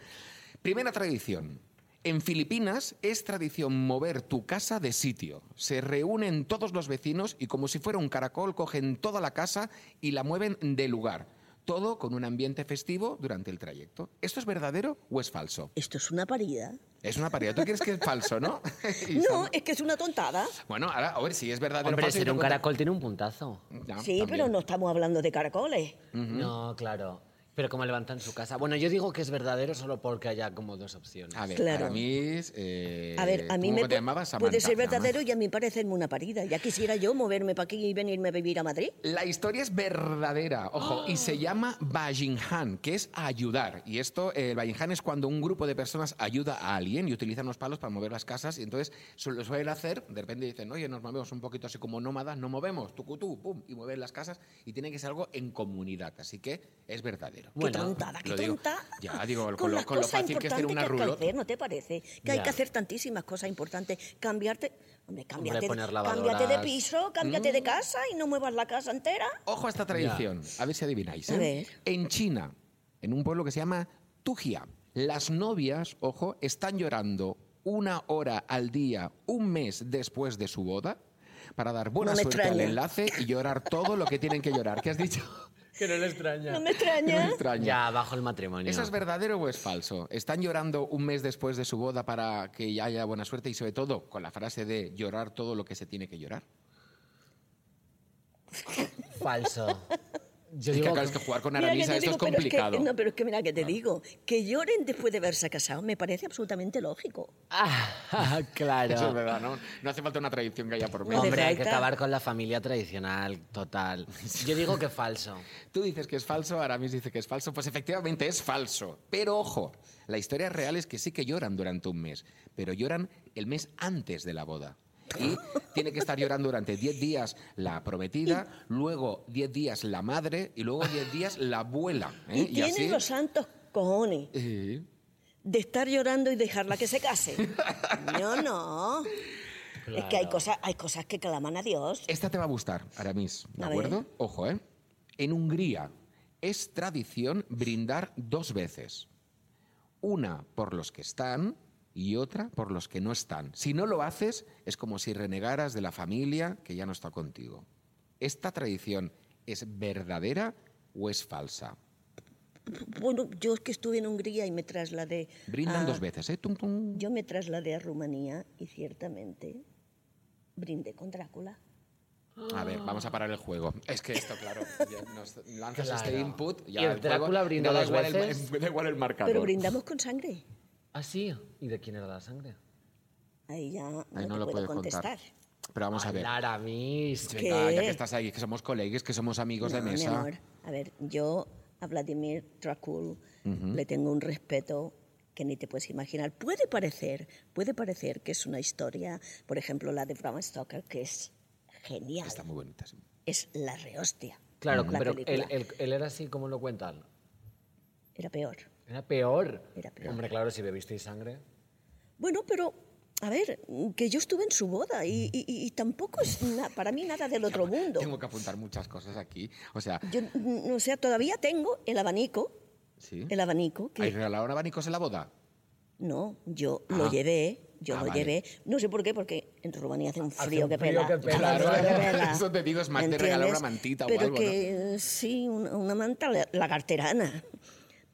Primera tradición. En Filipinas es tradición mover tu casa de sitio. Se reúnen todos los vecinos y como si fuera un caracol cogen toda la casa y la mueven de lugar. Todo con un ambiente festivo durante el trayecto. ¿Esto es verdadero o es falso? Esto es una parida. Es una paridad. ¿Tú crees que es falso, no? No, son- es que es una tontada. Bueno, ahora, a ver si es verdadero o Hombre, falso. ser un caracol tiene un puntazo. Sí, también. pero no estamos hablando de caracoles. No, claro. Pero como levantan su casa. Bueno, yo digo que es verdadero solo porque haya como dos opciones. A ver, Claro. Aramis, eh, A ver, a mí ¿tú me cómo te llamabas? puede ser verdadero y a mí parecerme una parida. Ya quisiera yo moverme para aquí y venirme a vivir a Madrid. La historia es verdadera, ojo, y se llama Bajinhan, que es ayudar. Y esto, eh, el Bajinhan es cuando un grupo de personas ayuda a alguien y utilizan los palos para mover las casas. Y entonces lo suelen hacer, de repente dicen, oye, nos movemos un poquito así como nómadas, no movemos, tucutú, pum, y mueven las casas. Y tiene que ser algo en comunidad. Así que es verdadero. Qué tontada, qué digo. tonta. Ya, digo, con, lo, con lo cosas fácil que es tener importantes una que rulota. hacer, ¿no te parece? Que hay que hacer tantísimas cosas importantes. Cambiarte, hombre, cámbiate, de piso, cámbiate Mm. de casa y no muevas la casa entera. Ojo a esta tradición, a ver si adivináis. A ¿eh? ver. En China, en un pueblo que se llama Tujia, las novias, ojo, están llorando una hora al día, un mes después de su boda, para dar buena No suerte al enlace y llorar todo lo que tienen que llorar. ¿Qué has dicho? Que no le extraña. No me extraña. Me extraña. Ya, bajo el matrimonio. ¿Eso es verdadero o es falso? ¿Están llorando un mes después de su boda para que ya haya buena suerte y sobre todo con la frase de llorar todo lo que se tiene que llorar? Falso. Yo Es que digo acabas de jugar con que te esto es digo, pero que- complicado. no, pero es que mira que te digo, que lloren después de haberse casado me parece absolutamente lógico. Ah, claro. Eso es verdad, ¿no? No hace falta una tradición que haya por medio. Hombre, hay que acabar con la familia tradicional, total. Yo digo que falso. Tú dices que es falso, Aramis dice que es falso. Pues efectivamente es falso. Pero ojo, la historia real es que sí que lloran durante un mes, pero lloran el mes antes de la boda. Y tiene que estar llorando durante 10 días la prometida, luego 10 días la madre y luego 10 días la abuela. ¿eh? Y, tienen así- los santos cojones Eh, de estar llorando y dejarla que se case. No, no. Es que hay cosas, hay cosas que claman a Dios. Esta te va a gustar, Aramis, ¿de A acuerdo? ver. Ojo, ¿eh? En Hungría es tradición brindar dos veces. Una por los que están y otra por los que no están. Si no lo haces, es como si renegaras de la familia que ya no está contigo. ¿Esta tradición es verdadera o es falsa? Bueno, yo es que estuve en Hungría y me trasladé. Brindan a- dos veces, ¿eh? Tum, tum. Yo me trasladé a Rumanía y ciertamente brindé con Drácula. A ver, vamos a parar el juego. Es que esto, claro, nos lanzas Claro. este input. Ya ¿Y el juego- Drácula brindó el- veces? da igual el marcador. Pero brindamos con sangre. ¿Ah, sí? ¿Y de quién era la sangre? Ahí ya no, Ahí no te lo puedo puede contar. contestar. pero vamos a ver. Hablar a mí. Venga, ya que estás ahí, que somos colegas, que somos amigos de No, mi mesa. amor, a ver, yo a Vladimir Dracul le tengo un respeto que ni te puedes imaginar. Puede parecer, puede parecer que es una historia, por ejemplo, la de Bram Stoker, que es genial. Está muy bonita. sí. Es la rehostia. Claro, la pero él, él- él era así como lo cuentan. Era peor. Era peor. Era peor. Hombre, claro, si bebisteis sangre. Bueno, pero, a ver, que yo estuve en su boda y, y- y tampoco es na- para mí nada del otro mundo. Tengo que apuntar muchas cosas aquí. O sea, Yo, mm, o sea, todavía tengo el abanico, ¿sí? el abanico, que ¿Hay regalaron abanicos en la boda? No, yo Ah. lo llevé, yo Ah, lo vale. llevé. No sé por qué, porque en Rumanía hace un frío un que frío pela. que pela. Claro, Hace pela, eso te digo, es más de regalar una ¿entiendes? mantita o Pero algo, ¿no? que eh, sí, una, una manta la- lagarterana.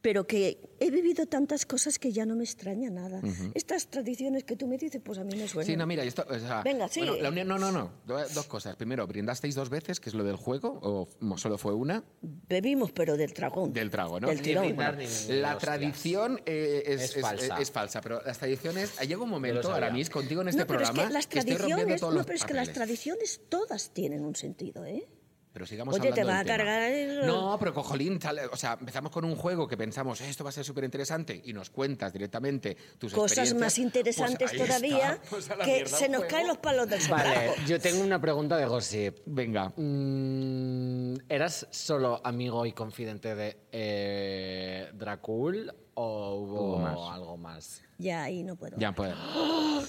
Pero que he vivido tantas cosas que ya no me extraña nada. Estas tradiciones que tú me dices, pues a mí me suenan. Sí, no, mira, esto, o sea, Venga, sí. bueno, la unión- no, no, no, do- dos cosas. Primero, ¿brindasteis dos veces, que es lo del juego, o solo fue una? Bebimos, pero del dragón. Del trago, ¿no? Del Ni tirón. brindar ni- ni La tradición eh, es, Es es- falsa. es falsa, pero las tradiciones... Llega un momento. Aramis, contigo en este no, pero programa, es que las estoy rompiendo tradiciones, todos no, los pero es que las tradiciones todas tienen un sentido, ¿eh? Pero sigamos Oye, te va del a tema. cargar el- No, pero cojolín, sale- o sea, empezamos con un juego que pensamos, esto va a ser súper interesante, y nos cuentas directamente tus Cosas experiencias. más interesantes Pues ahí todavía pues que se nos juego. caen los palos del Vale, sombrajo. yo tengo una pregunta de gossip. Venga. Mm, ¿Eras solo amigo y confidente de eh, Dracul o hubo Hubo más. algo más? Ya ahí no puedo. Ya puede. ¡Ah,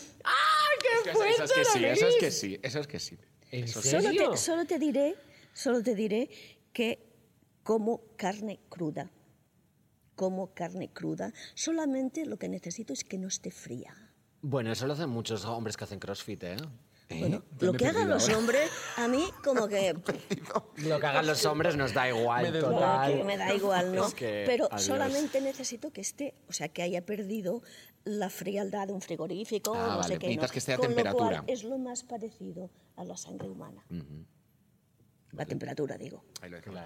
qué Eso, eso es que sí, eso es que sí, eso es que sí. ¿En. Solo serio? te, solo te diré, solo te diré que como carne cruda, como carne cruda, solamente lo que necesito es que no esté fría. Bueno, eso lo hacen muchos hombres que hacen crossfit, ¿eh? ¿Eh? Bueno, ¿Dónde lo que hagan los ahora? hombres, a mí como que Lo que hagan los hombres nos da igual, Me total. que me da igual, ¿no? Es que, Pero adiós. solamente necesito que esté, o sea, que haya perdido la frialdad de un frigorífico, Ah, no vale, sé qué, necesitas ¿no? que esté a Con lo temperatura. cual es lo más parecido a la sangre humana. La temperatura, digo. Ahí lo dejamos.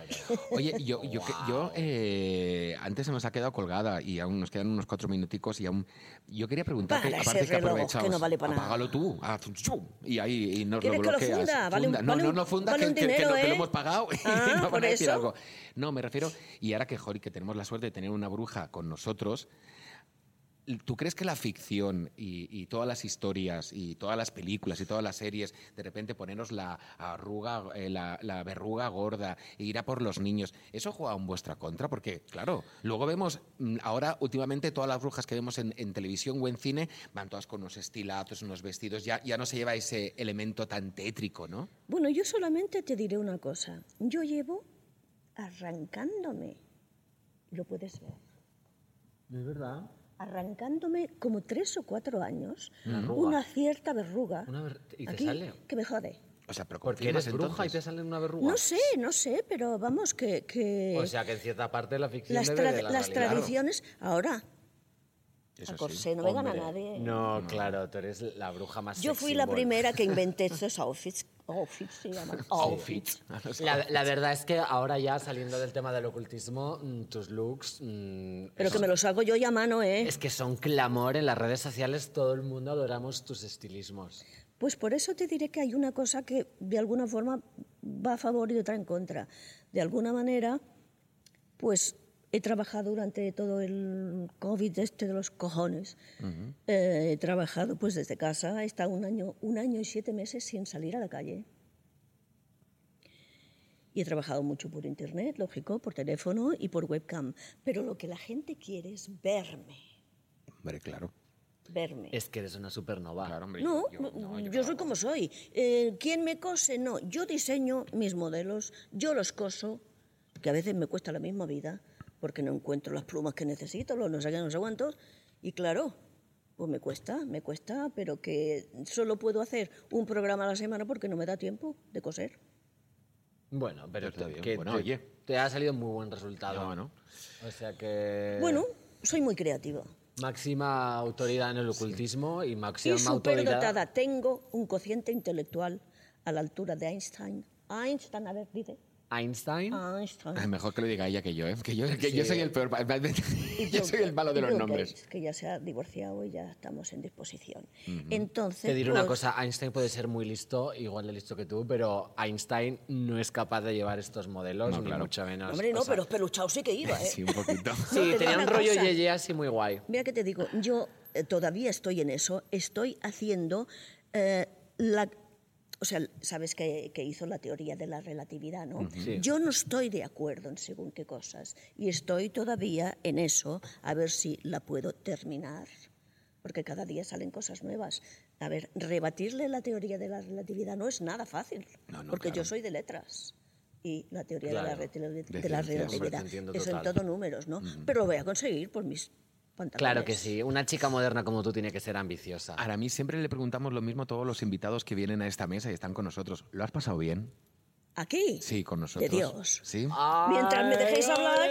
Oye, yo, yo, que- yo eh, antes se nos ha quedado colgada y aún nos quedan unos cuatro minuticos y aún yo quería preguntarte, Para ese aparte que reloj, que no vale para nada. apágalo tú, zum, zum, y ahí y nos lo ¿Quieres que lo bloqueas. funda? Vale un- No, vale no, no funda, vale que, un que- que dinero, lo, que lo ¿eh? hemos pagado y Ah, nos van a decir eso. algo. No, me refiero, y ahora que, Jori, que tenemos la suerte de tener una bruja con nosotros, ¿Tú crees que la ficción y, y todas las historias y todas las películas y todas las series, de repente ponernos la arruga, eh, la, la verruga gorda e ir a por los niños, eso juega en vuestra contra? Porque, claro, luego vemos, mm, ahora últimamente todas las brujas que vemos en, en televisión o en cine van todas con unos estilazos, unos vestidos, ya, ya no se lleva ese elemento tan tétrico, ¿no? Bueno, yo solamente te diré una cosa. Yo llevo arrancándome, lo puedes ver, Es verdad. Arrancándome como tres o cuatro años una cierta verruga. Una ver- ¿y te aquí sale? que me jode. O sea, pero Porque eres bruja y te sale una verruga. No sé, no sé, pero vamos, que, que O sea, que en cierta parte la ficción las, tra- de la las realidad. tradiciones, ahora, Eso a sí. corsé no me gana nadie. No, claro, tú eres la bruja más Yo fui la primera que inventé estos outfits. Outfits se llaman. Outfits. La, la verdad es que ahora ya saliendo del tema del ocultismo, mm, tus looks... mm, Pero que me los hago yo ya a mano, ¿eh? Es que son clamor en las redes sociales, todo el mundo adoramos tus estilismos. Pues por eso te diré que hay una cosa que de alguna forma va a favor y otra en contra. De alguna manera, pues he trabajado durante todo el COVID este de los cojones. Eh, he trabajado pues desde casa, he estado un año, un año y siete meses sin salir a la calle. Y he trabajado mucho por internet, lógico, por teléfono y por webcam. Pero lo que la gente quiere es verme, Hombre, claro. verme. Es que eres una supernova. Claro, hombre, No, yo- no, no, yo, yo soy como soy. Eh, ¿Quién me cose? No, yo diseño mis modelos, yo los coso, que a veces me cuesta la misma vida, porque no encuentro las plumas que necesito, los no sé qué, no sé cuántos, y claro, pues me cuesta, me cuesta, pero que solo puedo hacer un programa a la semana porque no me da tiempo de coser. Bueno, pero Está bien. que Bueno, te, oye. te ha salido muy buen resultado. No, no. O sea que... Bueno, soy muy creativa. Máxima autoridad en el ocultismo y máxima Y autoridad... superdotada. Tengo un cociente intelectual a la altura de Einstein. Einstein, a ver, dice. Einstein. Einstein. Ay, mejor que lo diga ella que yo, ¿eh? Que yo, que yo soy el peor. Yo soy el malo de los nombres. Gates, que ya se ha divorciado y ya estamos en disposición. Entonces, Te diré una pues, cosa, Einstein puede ser muy listo, igual de listo que tú, pero Einstein no es capaz de llevar estos modelos, No, ni claro. mucho menos. Hombre, no, O sea, pero peluchado sí que iba, ¿eh? Sí, un poquito. Sí, No, tenía un rollo cosa. yeye así muy guay. Mira que te digo, yo eh, todavía estoy en eso, estoy haciendo eh, la... O sea, sabes que, que hizo la teoría de la relatividad, ¿no? Sí. Yo no estoy de acuerdo en según qué cosas y estoy todavía en eso, a ver si la puedo terminar, porque cada día salen cosas nuevas. A ver, rebatirle la teoría de la relatividad no es nada fácil, No, no, porque yo claro. soy de letras. Y la teoría de la, Claro, de la relatividad, eso en todo números, ¿no? Pero lo voy a conseguir por mis pantalones. Claro que sí, una chica moderna como tú tiene que ser ambiciosa. Ahora, a mí siempre le preguntamos lo mismo a todos los invitados que vienen a esta mesa y están con nosotros. ¿Lo has pasado bien? ¿Aquí? Sí, con nosotros. Dios. Sí. Mientras me dejéis hablar,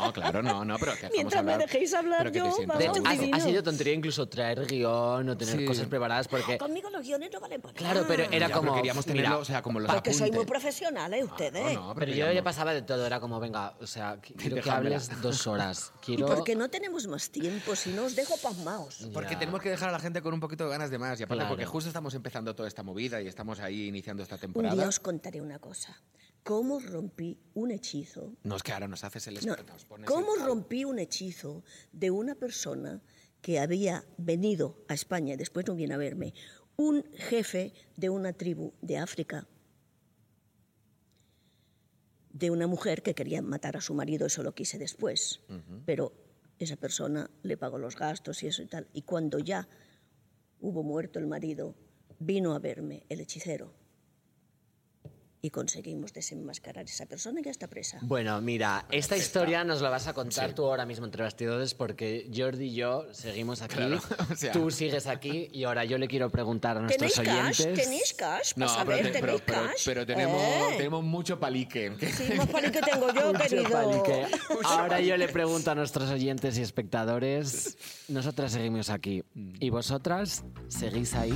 No, claro, no, no, pero que Mientras me hablar, dejéis hablar pero que te yo, De hecho, vamos, ha, sido tontería incluso traer guion o tener Sí. cosas preparadas porque... conmigo los guiones no valen para Claro, nada. pero era Ya, como... pero queríamos tenerlo, mira, o sea, como los Porque soy muy apuntes. profesional, ¿eh? Ustedes. No, no, Pero yo queríamos- le pasaba de todo, era como, venga, o sea, qu- quiero que hables dos horas. Y Quiero... porque no tenemos más tiempo, si no os dejo pasmaos. Porque tenemos que dejar a la gente con un poquito de ganas de más. Y aparte, Claro. porque justo estamos empezando toda esta movida y estamos ahí iniciando esta Un temporada. día os contaré una cosa. ¿Cómo rompí un hechizo? No, es que ahora nos haces el No, espe- nos pones ¿Cómo el- rompí un hechizo de una persona que había venido a España y después no viene a verme? Un jefe de una tribu de África, de una mujer que quería matar a su marido, eso lo quise después, pero esa persona le pagó los gastos y eso y tal. Y cuando ya hubo muerto el marido, vino a verme el hechicero. Y conseguimos desenmascarar a esa persona ya está presa. Bueno, mira, esta historia nos la vas a contar tú ahora mismo entre bastidores porque Jordi y yo seguimos aquí, Claro, o sea- tú sigues aquí y ahora yo le quiero preguntar a nuestros ¿Tenéis cash? oyentes... ¿Tenéis cash? No, Para saber, pero, te- pero- ¿tenéis pero- cash? pero tenemos, Eh, tenemos mucho palique. Sí, más pali que tengo yo, querido. palique. Ahora yo le pregunto a nuestros oyentes y espectadores, nosotras seguimos aquí y vosotras seguís ahí.